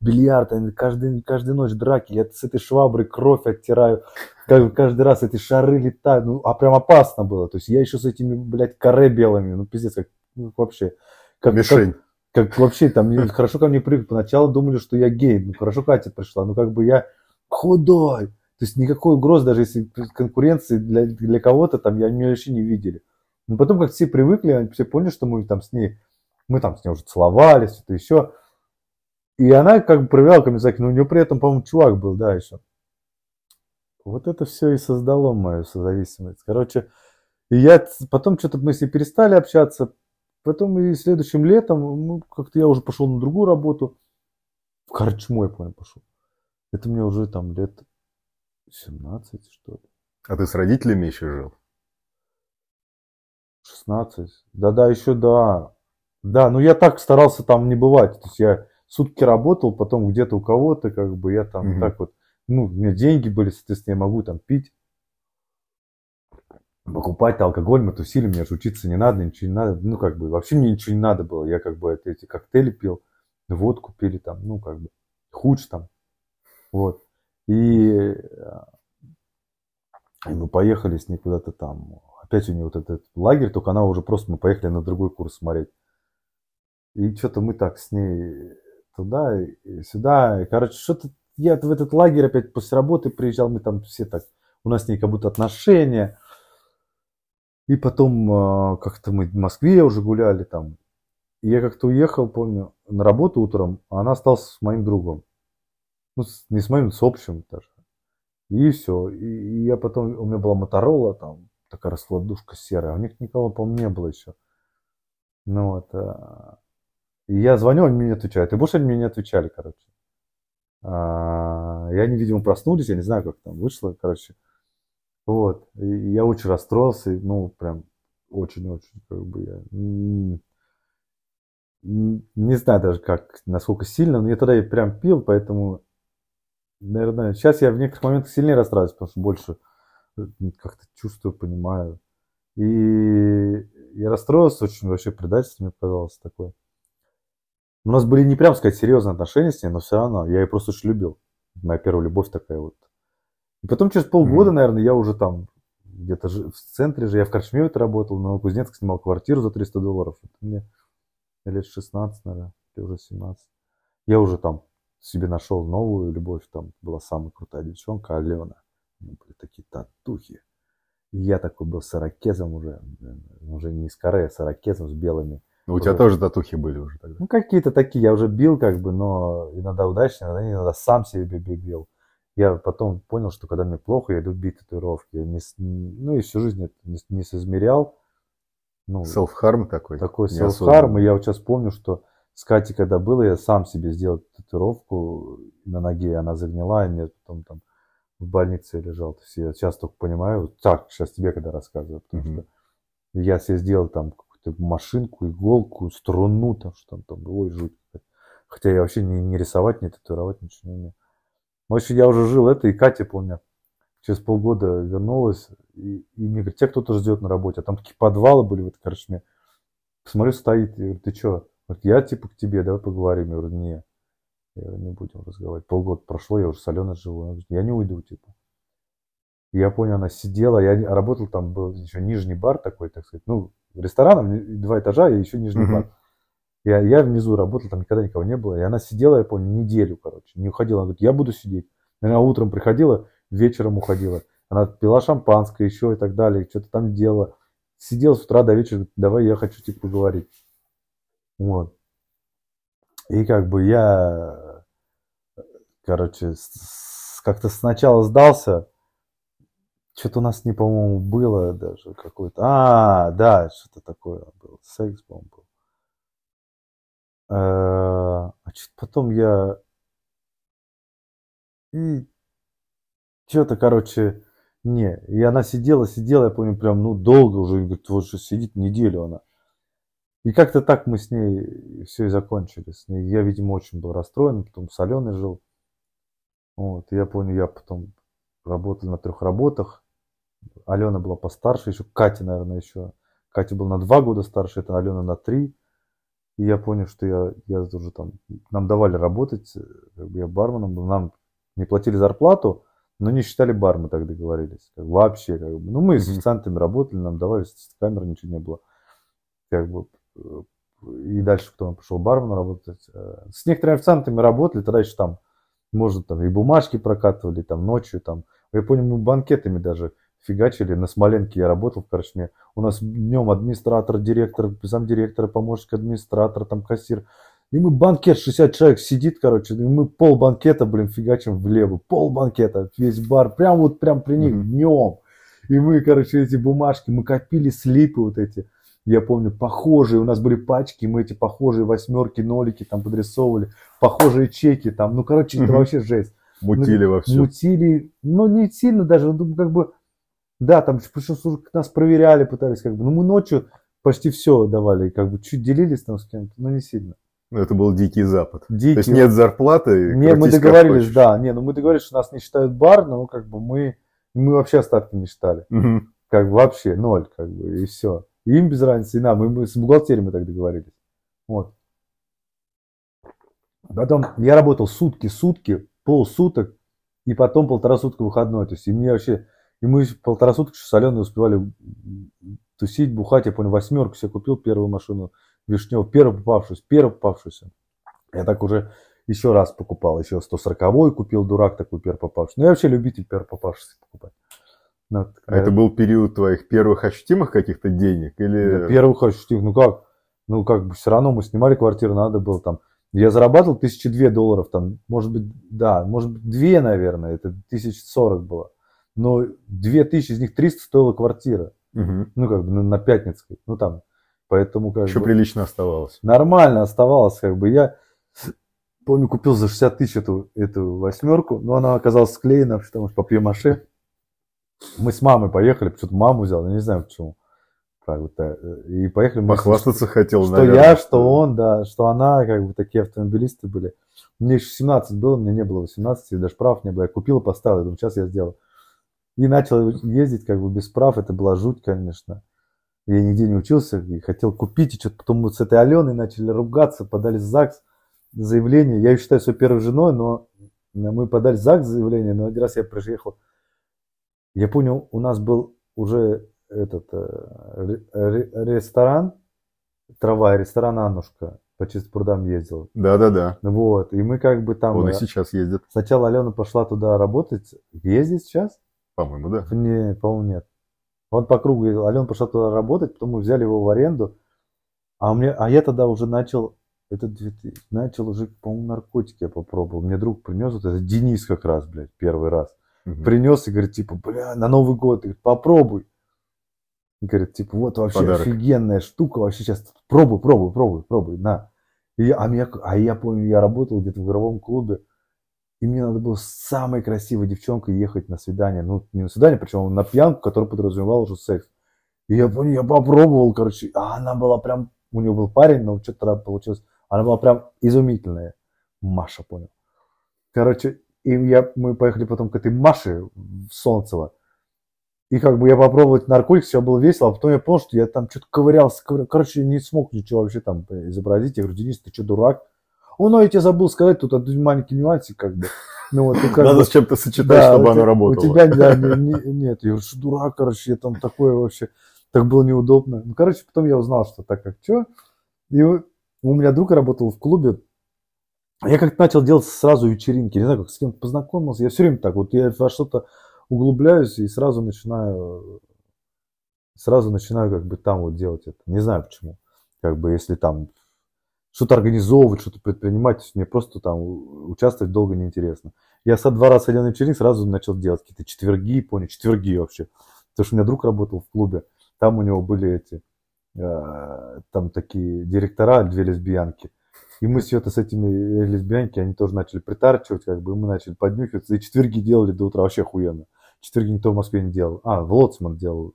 бильярд, они каждый, каждую ночь драки, я с этой шваброй кровь оттираю, как- каждый раз эти шары летают, ну, а прям опасно было, то есть я еще с этими, блядь, каре белыми, ну, пиздец, как, ну, вообще, как, Мишень. как вообще там, не- хорошо ко мне привыкли, поначалу думали, что я гей, ну, хорошо Катя пришла, ну, как бы я худой, то есть никакой угрозы, даже если конкуренции для, для кого-то там, я меня вообще не видели. Но потом, как все привыкли, они все поняли, что мы там с ней, мы там с ней уже целовались, что-то еще. И она как бы проявляла знаки, но у нее при этом, по-моему, чувак был, да, еще. Вот это все и создало мою созависимость. Короче, И я потом что-то мы с ней перестали общаться. Потом и следующим летом, ну, как-то я уже пошел на другую работу. В Корчму, я помню, пошел. Это мне уже там лет 17, что ли. А ты с родителями еще жил? 16. Да-да, еще да. Да, ну я так старался там не бывать. То есть я сутки работал, потом где-то у кого-то, как бы я там угу. так вот, ну, у меня деньги были, соответственно, я могу там пить, покупать алкоголь, мы тусили, мне же учиться не надо, ничего не надо. Ну, как бы, вообще мне ничего не надо было. Я как бы эти коктейли пил, водку пили там, ну, как бы, хуч там. Вот. И, э, и мы поехали с ней куда-то там. Опять у нее вот этот лагерь, только она уже просто, мы поехали на другой курс смотреть. И что-то мы так с ней туда и сюда. И, короче, что-то я в этот лагерь опять после работы приезжал, мы там все так, у нас с ней как будто отношения. И потом а, как-то мы в Москве уже гуляли там. И я как-то уехал, помню, на работу утром, а она осталась с моим другом. Ну, не с моим, с общим даже. И все. И, и я потом, у меня была Моторола, там, такая раскладушка серая, а у них никого, по-моему, не было еще. Ну вот. А, и я звоню, они мне не отвечают. И больше они мне не отвечали, короче. А, и видимо, проснулись, я не знаю, как там вышло, короче. Вот. И я очень расстроился, ну, прям очень-очень, как бы я не знаю даже как, насколько сильно, но я тогда и прям пил, поэтому, наверное, сейчас я в некоторых моментах сильнее расстраиваюсь, потому что больше э, как-то чувствую, понимаю. И я расстроился очень, вообще предательство мне показалось такое. У нас были не прям сказать серьезные отношения с ней, но все равно я ее просто очень любил. Моя первая любовь такая вот. И потом через полгода, mm-hmm. наверное, я уже там где-то в центре же, я в Корчме это работал, на Новокузнецк снимал квартиру за 300 долларов. Это мне лет 16, наверное, или уже 17. Я уже там себе нашел новую любовь, там была самая крутая девчонка, Алена. Были такие татухи. И я такой был с ирокезом уже, уже не с каре, а с ирокезом, с белыми. Ну, у тебя тоже татухи были уже тогда? Ну, какие-то такие, я уже бил как бы, но иногда удачно, иногда, иногда сам себе бил я потом понял, что когда мне плохо, я бить татуировки. Я не, ну и всю жизнь это не, не соизмерял. Ну, self-harm такой? Такой self-harm. И я вот сейчас помню, что с Катей, когда было, я сам себе сделал татуировку на ноге, она загнила, и мне потом там в больнице лежал. То есть я сейчас только понимаю, так, сейчас тебе когда рассказываю, потому mm-hmm. что я себе сделал там какую-то машинку, иголку, струну, там, что там, там, ой, жуть. Хотя я вообще не, не рисовать, не татуировать, ничего не умею. В общем, я уже жил это, и Катя, помню, через полгода вернулась, и, и мне говорит, тебя кто-то ждет на работе. А там такие подвалы были в этой корчме. Посмотрю, стоит, я говорю, ты что? Говорит, я типа к тебе, давай поговорим. Я говорю, не. Я говорю, не будем разговаривать. Полгода прошло, я уже солено живу. Я, говорю, я не уйду, типа. И я понял, она сидела, я работал, там был еще нижний бар такой, так сказать, ну, ресторан, два этажа и еще нижний uh-huh. бар. Я, я внизу работал, там никогда никого не было. И она сидела, я помню, неделю, короче, не уходила. Она говорит, я буду сидеть. Она утром приходила, вечером уходила. Она пила шампанское еще и так далее, что-то там делала. Сидела с утра до вечера, говорит, давай я хочу типа поговорить. Вот. И как бы я, короче, как-то сначала сдался. Что-то у нас не, по-моему, было даже какое-то. А, да, что-то такое было. Секс, по-моему, был. А потом я... И что-то, короче, не. И она сидела, сидела, я помню, прям, ну, долго уже, говорит, вот же сидит неделю она. И как-то так мы с ней все и закончили. С ней. Я, видимо, очень был расстроен, потом с Аленой жил. Вот, и я помню, я потом работал на трех работах. Алена была постарше, еще Катя, наверное, еще. Катя была на два года старше, это Алена на три. И я понял, что я, я уже там, нам давали работать, э, как бы я барменом был, нам не платили зарплату, но не считали бар, мы так договорились. Как, вообще, как бы. Ну, мы с официантами работали, нам давали камеры, ничего не было. Как бы, э, и дальше потом пошел барменом работать. Э, с некоторыми официантами работали, тогда еще там, может, там и бумажки прокатывали, там ночью, там. Я помню, мы банкетами даже фигачили. На Смоленке я работал в Корчме. У нас днем администратор, директор, замдиректора, помощник администратора, там кассир. И мы банкет, 60 человек сидит, короче, и мы пол банкета, блин, фигачим влево. Пол банкета, весь бар, прям вот прям при них mm-hmm. днем. И мы, короче, эти бумажки, мы копили слипы вот эти. Я помню, похожие, у нас были пачки, мы эти похожие восьмерки, нолики там подрисовывали, похожие чеки там. Ну, короче, это вообще жесть. Мутили Ну, во всем. Мутили, ну, не сильно даже, ну, как бы, да, там причем нас проверяли, пытались, как бы, ну, мы ночью почти все давали, как бы, чуть делились там с кем-то, но не сильно. Ну, Это был дикий запад. Дикий. То есть нет зарплаты. Не, мы договорились, да, не, ну мы договорились, что нас не считают бар, но как бы мы, мы вообще остатки не считали. Мгм. Как бы вообще ноль, как бы, и все. Им без разницы, и нам, и мы с бухгалтерией мы так договорились. Вот. Потом я работал сутки, сутки, полсуток, и потом полтора сутка выходной. То есть, и мне вообще, и мы полтора суток с Аленой успевали тусить, бухать. Я помню, восьмерку себе купил первую машину, Вишнев, первую попавшуюся, первую попавшуюся. Я так уже еще раз покупал, еще 140 купил, дурак такой первый попавшийся. Ну, я вообще любитель первый попавшийся покупать. Ну, вот, А это был период твоих первых ощутимых каких-то денег? да, Или... Первых ощутил, ну как? Ну как бы все равно мы снимали квартиру, надо было там. Я зарабатывал тысячи две долларов, там, может быть, да, может быть, две, наверное, это тысяч сорок было. Но две тысячи, из них 300 стоила квартира. Мгм. Ну, как бы на, на Пятницкой. Ну, там, поэтому как Еще бы прилично оставалось. нормально оставалось, как бы. Я помню, купил за 60 тысяч эту, эту восьмерку, но она оказалась склеена, потому что папье-маше. Мы с мамой поехали, почему-то маму взял, я не знаю почему. Как бы, э, и поехали мы Похвастаться хотел, что наверное, я, что он, да, что она, как бы такие автомобилисты были. Мне еще 17 было, мне не было 18, и даже прав не было. Я купил и поставил, я думаю, сейчас я сделаю. И начал ездить как бы без прав, это была жуть, конечно. Я нигде не учился и хотел купить, и что-то потом мы с этой Аленой начали ругаться, подали в ЗАГС заявление. Я ее считаю своей первой женой, но мы подали в ЗАГС заявление, но один раз я приехал. Я понял, у нас был уже этот э, ре- ре- ресторан, трава, ресторан Аннушка, по чистым прудам ездил. Да-да-да. Вот, и мы как бы там... Он э, и сейчас ездит, Сначала Алена пошла туда работать. Ездит сейчас? По-моему, да. Не, по-моему, нет. Он по кругу ездил. Алена пошла туда работать, потом мы взяли его в аренду. А, меня, а я тогда уже начал, это 2000, начал уже, по-моему, наркотики я попробовал. Мне друг принес, вот это Денис как раз, блядь, первый раз. Мгм. Принес и говорит, типа, бля, на Новый год, говорит, попробуй. И говорит, типа, вот вообще Подарок. офигенная штука, вообще сейчас пробуй, пробуй, пробуй, пробуй, на. И а, меня, а я помню, я работал где-то в игровом клубе, и мне надо было с самой красивой девчонкой ехать на свидание. Ну, не на свидание, причем на пьянку, которая подразумевала уже секс. И я я попробовал, короче, а она была прям, у нее был парень, но что-то получилось, она была прям изумительная. Маша, понял. Короче, и я, мы поехали потом к этой Маше в Солнцево. И как бы я попробовал эти наркотики, все было весело, а потом я понял, что я там что-то ковырялся, ковырялся. Короче, не смог ничего вообще там изобразить. Я говорю, Денис, ты что, дурак? О, ну я тебе забыл сказать, тут один маленький нюансик как бы. Ну вот, как Надо бы- с чем-то сочетать, да, чтобы оно работало. У тебя да, не- не- нет, я говорю, что дурак, короче, я там такое вообще, так было неудобно. Ну, короче, потом я узнал, что так как что. И у меня друг работал в клубе, я как-то начал делать сразу вечеринки, не знаю, как с кем-то познакомился. Я все время так, вот я во что-то углубляюсь и сразу начинаю, сразу начинаю как бы там вот делать это. Не знаю почему. Как бы если там что-то организовывать, что-то предпринимать, мне просто там участвовать долго неинтересно. Я со два раза ходил на вечеринки, сразу начал делать какие-то четверги, понял, четверги вообще. Потому что у меня друг работал в клубе, там у него были эти, э, там такие директора, две лесбиянки. И мы все это с этими лесбиянки, они тоже начали притарчивать, как бы, и мы начали поднюхиваться. И четверги делали до утра вообще охуенно. Четверги никто в Москве не делал. А, в Лоцман делал.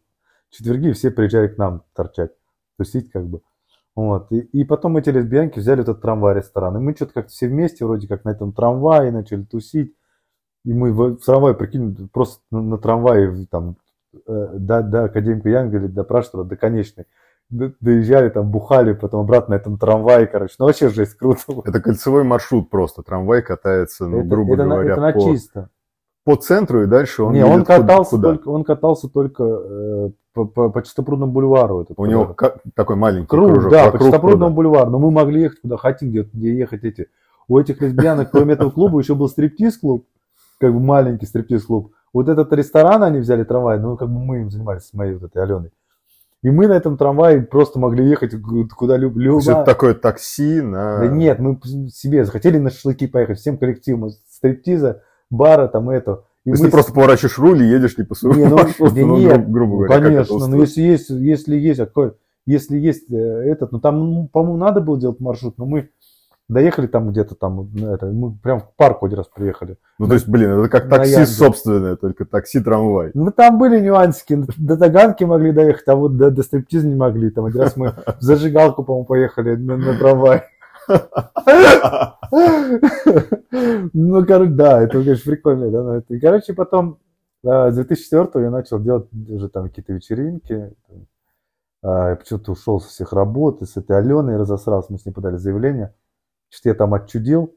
Четверги все приезжали к нам торчать, тусить как бы. Вот. И, и потом эти лесбиянки взяли этот трамвай-ресторан. И мы что-то как-то все вместе вроде как на этом трамвае начали тусить. И мы в, в трамвае, прикинь, просто на, на трамвае там э, до, до Академика Янга или до Пражского, до Конечной. Доезжали, там бухали, потом обратно на этом трамвае, короче. Ну вообще жесть, круто. Это кольцевой маршрут просто. Трамвай катается, ну, это, грубо это говоря, это на по, чисто. по центру, и дальше он Не, он катался куда? только, он катался только э, по, по, по Чистопрудному бульвару. Этот У него круг. ка- такой маленький круг, кружок да, по Чистопрудному пруда. бульвару. Но мы могли ехать куда хотим, где, где ехать эти. У этих лесбиянок, кроме этого клуба, еще был стриптиз-клуб, как бы маленький стриптиз-клуб. Вот этот ресторан они взяли трамвай, ну как бы мы им занимались с моей вот этой Аленой. И мы на этом трамвае просто могли ехать куда люб- То есть это любая- такое такси на... Да нет, мы себе захотели на шашлыки поехать, всем коллективом из стриптиза, бара там это. И есть мы... ты просто поворачиваешь руль и едешь не по своему не, ну, маршруту, да ну, нет, грубо, грубо говоря. Конечно, но если есть, если есть, какой, если есть э, этот, ну там, ну, по-моему, надо было делать маршрут, но мы доехали там где-то там, ну, это, мы прям в парк один раз приехали. Ну, то есть, блин, это как такси собственное, только такси-трамвай. Ну, там были нюансики, до Таганки могли доехать, а вот до, до стриптиза не могли. Там один раз мы в зажигалку, по-моему, поехали на, на трамвай. Ну, короче, да, это, конечно, прикольно. Да? И, короче, потом с 2004 я начал делать уже там какие-то вечеринки. А, я почему-то ушел со всех работ, с этой Аленой разосрался, мы с ней подали заявление. Что я там отчудил.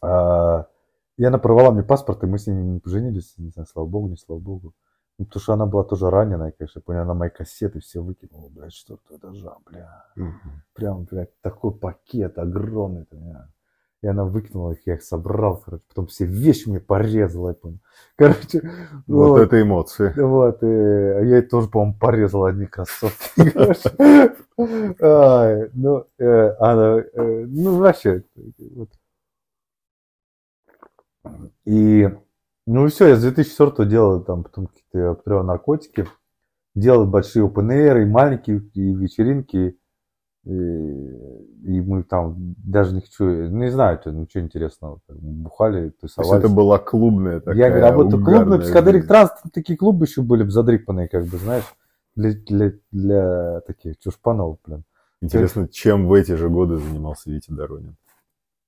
А, и она порвала мне паспорт, и мы с ней не поженились. Не знаю, слава богу, не слава богу. Ну, потому что она была тоже раненая, конечно, я понял, она мои кассеты все выкинула, блядь, четвертого этажа, бля. Угу. Прям, блядь, такой пакет огромный. -то, и она выкинула их, я их собрал, короче, потом все вещи мне порезала, я понял. [laughs] Короче, вот, вот это эмоции. Вот, и я тоже, по-моему, порезал одни кроссовки. [laughs] Ну, э, она, э, ну, вообще. И, ну, все, я с 2004 делал там потом какие-то наркотики, делал большие open и маленькие и вечеринки, и, и мы там даже не хочу, не знаю, что, что интересного, бухали, тусовались. То есть это была клубная такая Я говорю, а вот клубная, психоделик транс, такие клубы еще были бы задрипанные, как бы, знаешь, для, для, для таких чушпанов, блин. Интересно, чем в эти же годы занимался Витя Доронин?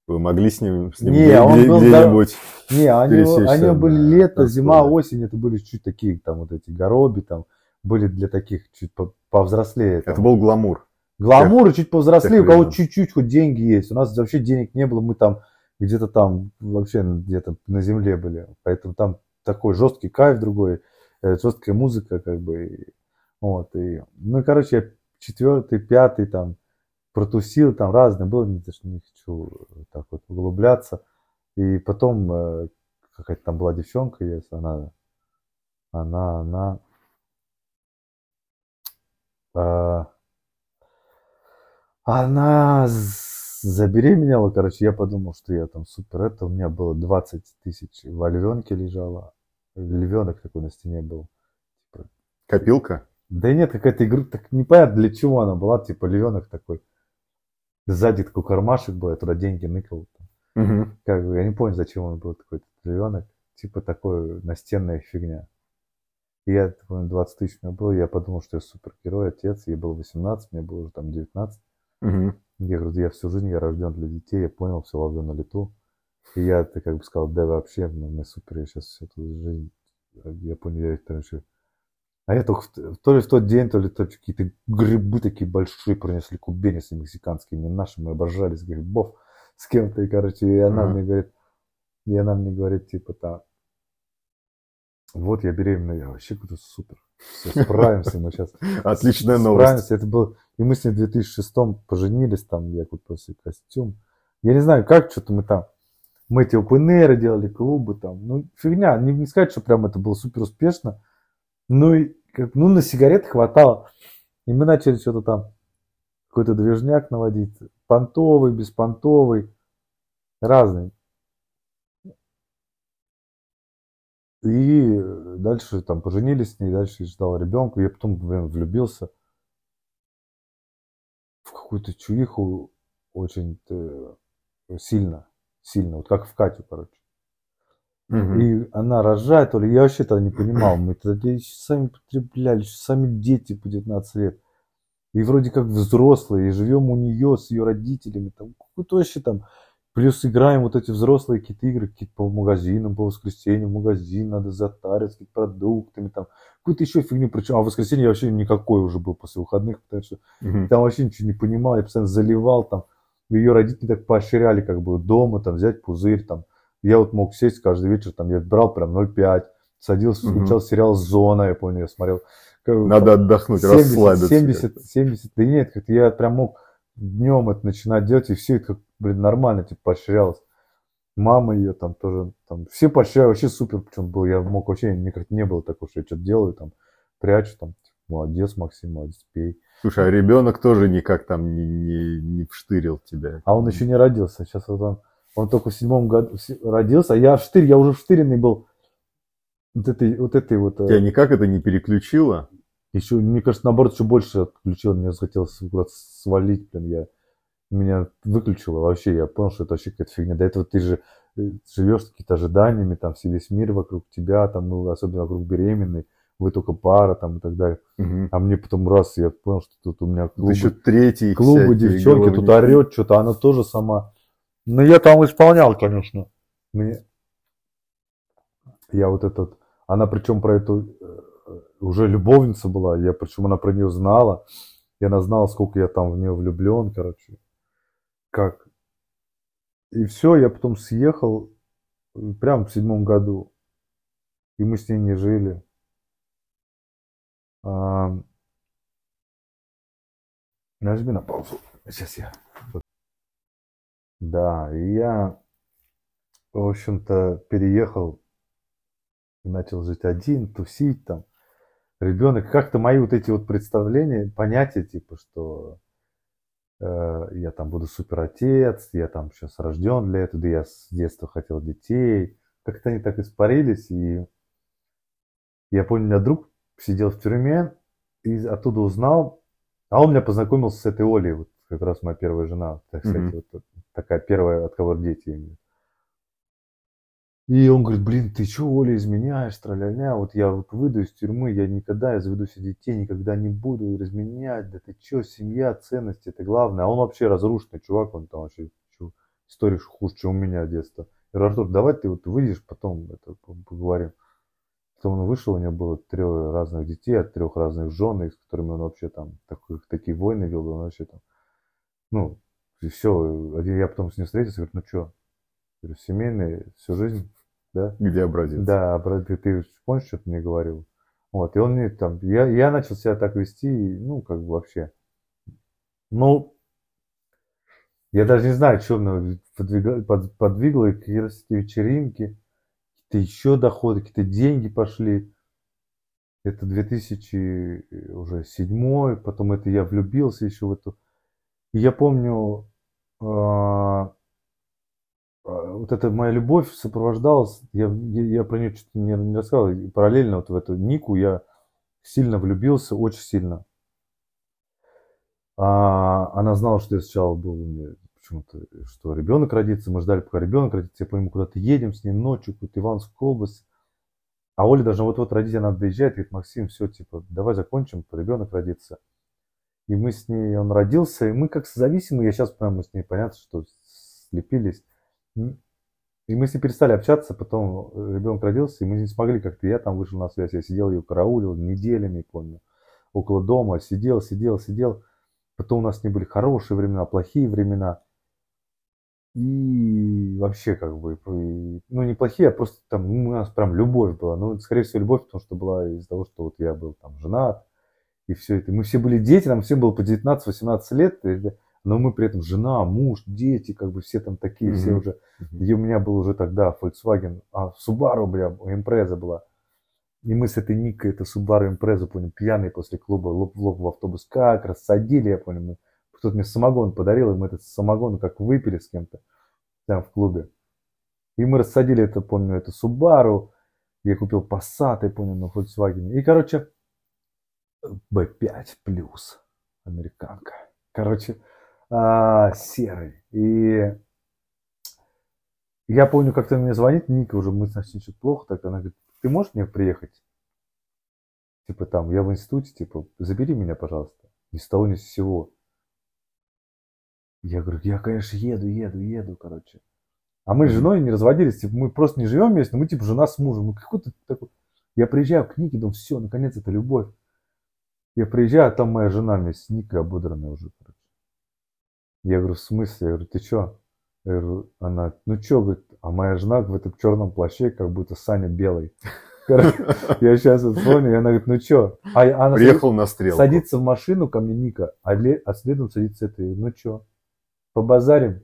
Вы могли с ним, с ним не, где, он был, где-нибудь да, Не, они, они были лето, зима, осень, это были чуть такие, там, вот эти гороби, там, были для таких чуть повзрослее. Там. Это был гламур. Гламур, чуть повзрослее, у кого чуть-чуть хоть деньги есть. У нас вообще денег не было, мы там где-то там вообще где-то на земле были. Поэтому там такой жесткий кайф другой, э, жесткая музыка, как бы. Вот, и, ну, короче, я четвертый, пятый там протусил, там разное было, не, не хочу так вот углубляться. И потом э, какая-то там была девчонка, есть, она, она, она, э, она забеременела, короче, я подумал, что я там супер, это у меня было 20 тысяч в львенке лежало, львенок такой на стене был. Типа, Копилка? Да нет, какая-то игра, так непонятно для чего она была, типа львенок такой. Сзади такой кармашек был, я туда деньги ныкал. Угу. Как бы, я не понял, зачем он был такой львенок. Типа такой настенная фигня. И я, помню, 20 тысяч у меня было, я подумал, что я супергерой, отец, ей было 18, мне было уже там 19. Угу. Я говорю, я всю жизнь я рожден для детей, я понял, все ловлю на лету. И я, ты как бы сказал, да вообще, ну, мне супер, я сейчас всю эту жизнь, я понял, я там еще... А я только то ли в тот день, то ли то какие-то грибы такие большие принесли, кубенисы мексиканские, не наши, мы обожались грибов [laughs] с кем-то, и, короче, и она uh-huh. мне говорит, и она мне говорит, типа, так, вот я беременна, я вообще говорю, супер. Все, справимся мы сейчас. [laughs] Отличная новость. Справимся. Это было... И мы с ней в 2006 поженились, там я купил себе костюм. Я не знаю, как, что-то мы там, мы эти open делали, клубы там. Ну, фигня, не, не сказать, что прям это было супер успешно. Ну, и, как, ну, на сигарет хватало. И мы начали что-то там, какой-то движняк наводить. Понтовый, беспонтовый, разный. И дальше там поженились с ней, дальше ждал ребенка. Я потом, блин, влюбился в какую-то чуиху очень сильно, сильно, вот как в Катю, короче. Угу. И она рожает, то ли я вообще тогда не понимал, мы тогда еще сами потребляли, еще сами дети по 19 лет. И вроде как взрослые, и живем у нее с ее родителями, там какой-то вообще там Плюс играем вот эти взрослые какие-то игры, какие-то по магазинам, по воскресеньям, магазин надо затариться какими-то продуктами, там, какую-то еще фигню. Причем, а в воскресенье я вообще никакой уже был после выходных, потому что mm-hmm. там вообще ничего не понимал, я постоянно заливал там. Ее родители так поощряли, как бы дома, там, взять пузырь, там. Я вот мог сесть каждый вечер, там, я брал прям 0,5, садился, mm-hmm. включал сериал «Зона», я помню, я смотрел. Надо отдохнуть, 70, расслабиться. 70, 70, да нет, как я прям мог днем это начинать делать, и все это как блин, нормально, типа, поощрялась. Мама ее там тоже, там, все поощряли, вообще супер, причем был, я мог вообще, мне как не было такого, что я что-то делаю, там, прячу, там, типа, молодец, Максим, молодец, пей. Слушай, а ребенок тоже никак там не, не, не вштырил тебя? А он еще не родился, сейчас вот он, Он только в седьмом году родился, а я в штырь, я уже в штыренный был. Вот этой вот. Этой вот э, Тебя никак это не переключило? Еще, мне кажется, наоборот, еще больше отключило. Мне захотелось куда-то свалить, блин, я меня выключило вообще. Я понял, что это вообще какая-то фигня. До этого ты же э, живешь с какими-то ожиданиями, там все весь мир вокруг тебя, там, ну, особенно вокруг беременной вы только пара там и так далее. Угу. А мне потом раз, я понял, что тут у меня клубы, еще третий клубы девчонки, тут орет что-то, она тоже сама. Но я там исполнял, конечно. Мне... Я вот этот, она причем про эту э, уже любовница была, я причем она про нее знала, и она знала, сколько я там в нее влюблен, короче, как. И все, я потом съехал прям в седьмом году, и мы с ней не жили. Нажми на паузу. Сейчас я. Да, и я, в общем-то, переехал, начал жить один, тусить там. Ребенок, как-то мои вот эти вот представления, понятия, типа, что э, я там буду супер отец, я там сейчас рожден для этого, да я с детства хотел детей. Как-то они так испарились, и я понял, у меня друг сидел в тюрьме и оттуда узнал, а он меня познакомил с этой Олей, вот как раз моя первая жена, так сказать, mm-hmm. вот, такая первая, от кого дети имеют. И он говорит, блин, ты что, Оля, изменяешь, траля вот я вот выйду из тюрьмы, я никогда, я заведу себе детей, никогда не буду изменять, да ты что, семья, ценности, это главное. А он вообще разрушенный чувак, он там вообще чё, история хуже, чем у меня детства. Я говорю, Артур, давай ты вот выйдешь, потом это поговорим. Потом он вышел, у него было трех разных детей от трех разных жен, с которыми он вообще там такой, такие войны вел, он вообще там, ну, и все. Я потом с ним встретился, говорю, ну что, говорю, семейный, всю жизнь, да? Где образец? Да, образец, ты помнишь, что ты мне говорил? Вот, и он мне там, я, я начал себя так вести, ну, как бы вообще. Ну, я даже не знаю, что меня подвигло, подвигло какие-то вечеринки, какие-то еще доходы, какие-то деньги пошли. Это 2000 уже седьмой, потом это я влюбился еще в эту. И я помню, вот эта моя любовь сопровождалась, я, я, про нее что-то не, не рассказал, параллельно вот в эту Нику я сильно влюбился, очень сильно. А, она знала, что я сначала был почему-то, что ребенок родится. Мы ждали, пока ребенок родится. Я помню, куда-то едем с ней ночью, какую-то Ивановскую область. А Оля должна вот-вот родить, она доезжает, говорит, Максим, все, типа, давай закончим, ребенок родится. И мы с ней, он родился, и мы как созависимые, я сейчас мы с ней, понятно, что слепились. И мы с ней перестали общаться, потом ребенок родился, и мы не смогли как-то, я там вышел на связь, я сидел ее караулил неделями, помню, около дома, сидел, сидел, сидел. Потом у нас не были хорошие времена, плохие времена. И вообще как бы, ну неплохие, а просто там ну, у нас прям любовь была. Ну, скорее всего, любовь, потому что была из-за того, что вот я был там женат, и все это. Мы все были дети, нам всем было по 19-18 лет, но мы при этом жена, муж, дети, как бы все там такие, mm-hmm. все уже. И у меня был уже тогда Volkswagen, а Subaru, бля, Impreza была. И мы с этой Никой, это Subaru Impreza, помню, пьяные после клуба, лоб в лоб в автобус, как рассадили, я помню, мы кто-то мне самогон подарил, и мы этот самогон как выпили с кем-то там в клубе. И мы рассадили это, помню, это Subaru. Я купил Passat, я помню, на Volkswagen. И, короче, B5 плюс американка. Короче, а, серый. И я помню, как-то мне звонит Ника, уже мы с ней что-то плохо, так она говорит, ты можешь мне приехать? Типа там, я в институте, типа, забери меня, пожалуйста. Ни с того, ни с сего. Я говорю, я, конечно, еду, еду, еду, короче. А мы с женой не разводились, типа, мы просто не живем вместе, мы типа жена с мужем. Ну какой-то такой... Я приезжаю к Нике, думаю, все, наконец это любовь. Я приезжаю, а там моя жена вместе с Никой ободранная уже, короче. Я говорю, в смысле? Я говорю, ты что? Я говорю, она, ну что, говорит, а моя жена в этом черном плаще, как будто Саня белый. Я сейчас вспомню, и она говорит, ну что? А она Приехал на стрелку. Садится в машину ко мне Ника, а, а следом садится это, ну что? побазарим.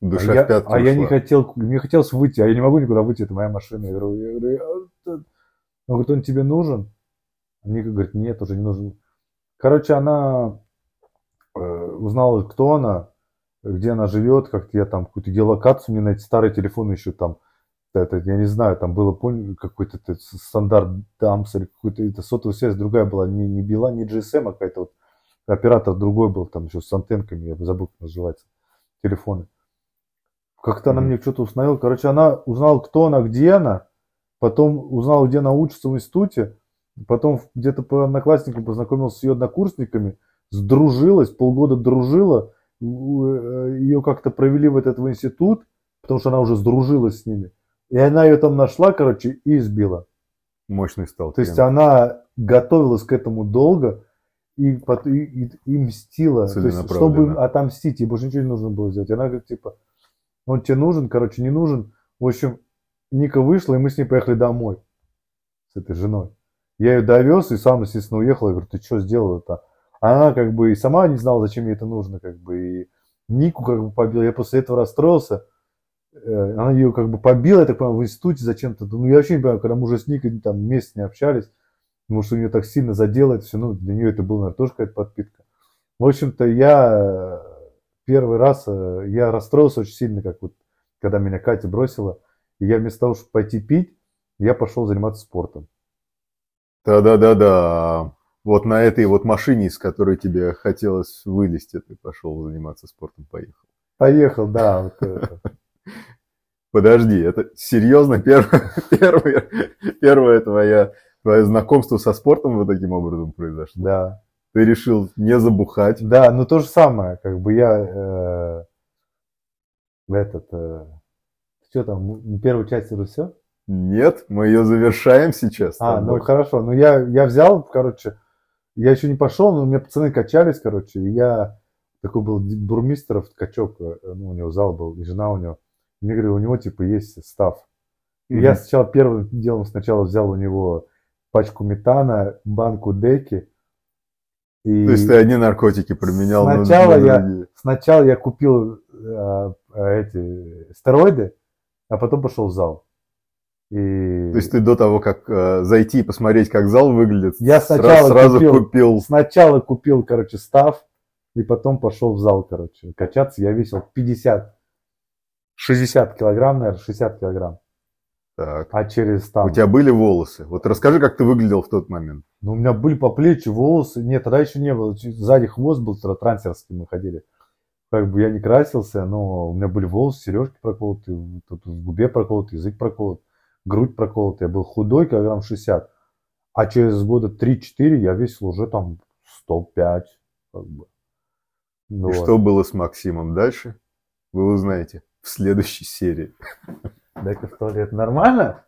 Душа а я, в а я не хотел, мне хотелось выйти, а я не могу никуда выйти, это моя машина. Я говорю, я говорю, он говорит, он тебе нужен? Ника говорит, нет, уже не нужен. Короче, она э, узнала, кто она, где она живет, как я там какую-то геолокацию мне на эти старые телефоны еще там, это, я не знаю, там было какой-то стандарт Дамс или какой-то это сотовая связь другая была, не, не Била, не GSM, а какая-то вот оператор другой был, там еще с антенками, я забыл, как называется, телефоны. Как-то она мне что-то установила. Короче, она узнала, кто она, где она, потом узнала, где она учится в институте, потом где-то по одноклассникам познакомился с ее однокурсниками, сдружилась, полгода дружила, э, ее как-то провели в этот в институт, потому что она уже сдружилась с ними. И она ее там нашла, короче, и избила. Мощный стал. То есть она готовилась к этому долго и, и, и, и мстила. То есть, чтобы отомстить, ей больше ничего не нужно было сделать. Она говорит, типа, он тебе нужен, короче, не нужен. В общем, Ника вышла, и мы с ней поехали домой. С этой женой. Я ее довез и сам, естественно, уехал. Я говорю, ты что сделал это? Она как бы и сама не знала, зачем мне это нужно. Как бы, и Нику как бы побил. Я после этого расстроился. Э, она ее как бы побила, я так понимаю, в институте зачем-то. Ну, я вообще не понимаю, когда мы уже с Никой там вместе не общались, потому что у нее так сильно задело это все. Ну, для нее это было, наверное, тоже какая-то подпитка. В общем-то, я первый раз, э, я расстроился очень сильно, как вот, когда меня Катя бросила. И я вместо того, чтобы пойти пить, я пошел заниматься спортом. Да-да-да-да. Вот на этой вот машине, из которой тебе хотелось вылезти, ты пошел заниматься спортом, поехал. Поехал, да. Вот это. [laughs] Подожди, это серьезно первое, первое, первое твое, твое знакомство со спортом вот таким образом произошло? Да. Ты решил не забухать? Да, ну то же самое, как бы я э, этот, э, что там, первую часть уже все? Нет, мы ее завершаем сейчас. А, ну хорошо, ну я, я взял, короче, я еще не пошел, но у меня пацаны качались, короче, и я такой был бурмистеров качок, э, ну у него зал был, и жена у него. Мне говорили, у него типа есть став. И mm-hmm. я сначала первым делом сначала взял у него пачку метана, банку деки. И То есть ты одни наркотики променял сначала на, я, Сначала я купил э, эти стероиды, а потом пошел в зал. И... То есть ты до того, как э, зайти и посмотреть, как зал выглядит, я сначала сразу купил, купил... Сначала купил, короче, став, и потом пошел в зал, короче, качаться. Я весил 50, 60 килограмм, наверное, 60 килограмм. Так. А через там... У тебя были волосы? Вот расскажи, как ты выглядел в тот момент. Ну, у меня были по плечи волосы. Нет, тогда еще не было. Сзади хвост был, трансерский мы ходили. Как бы я не красился, но у меня были волосы, сережки проколоты, тут в губе проколот, язык проколот, грудь проколота. Я был худой, килограмм 60. А через года 3-4 я весил уже там 105. Как бы. Ну, И вот. что было с Максимом дальше? Вы узнаете в следующей серии. Дай-ка в туалет. Нормально?